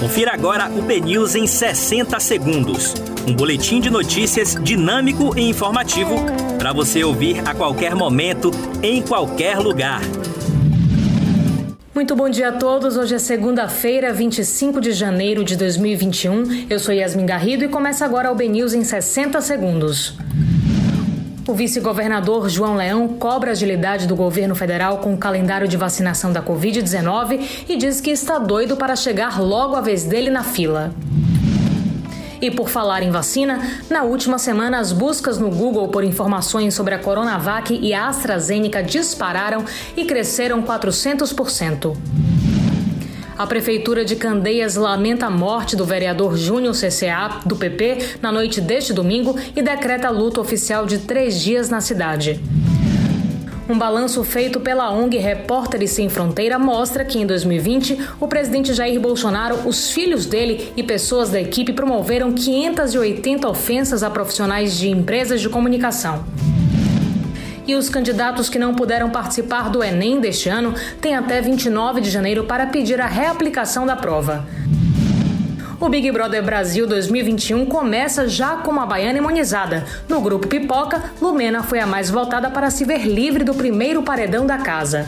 Confira agora o BNews em 60 segundos. Um boletim de notícias dinâmico e informativo para você ouvir a qualquer momento, em qualquer lugar. Muito bom dia a todos. Hoje é segunda-feira, 25 de janeiro de 2021. Eu sou Yasmin Garrido e começa agora o BNews em 60 segundos. O vice-governador João Leão cobra agilidade do governo federal com o calendário de vacinação da Covid-19 e diz que está doido para chegar logo a vez dele na fila. E por falar em vacina, na última semana as buscas no Google por informações sobre a Coronavac e a AstraZeneca dispararam e cresceram 400%. A Prefeitura de Candeias lamenta a morte do vereador Júnior CCA, do PP, na noite deste domingo e decreta luto oficial de três dias na cidade. Um balanço feito pela ONG Repórteres Sem Fronteira mostra que em 2020 o presidente Jair Bolsonaro, os filhos dele e pessoas da equipe promoveram 580 ofensas a profissionais de empresas de comunicação. E os candidatos que não puderam participar do Enem deste ano têm até 29 de janeiro para pedir a reaplicação da prova. O Big Brother Brasil 2021 começa já com uma baiana imunizada. No grupo Pipoca, Lumena foi a mais votada para se ver livre do primeiro paredão da casa.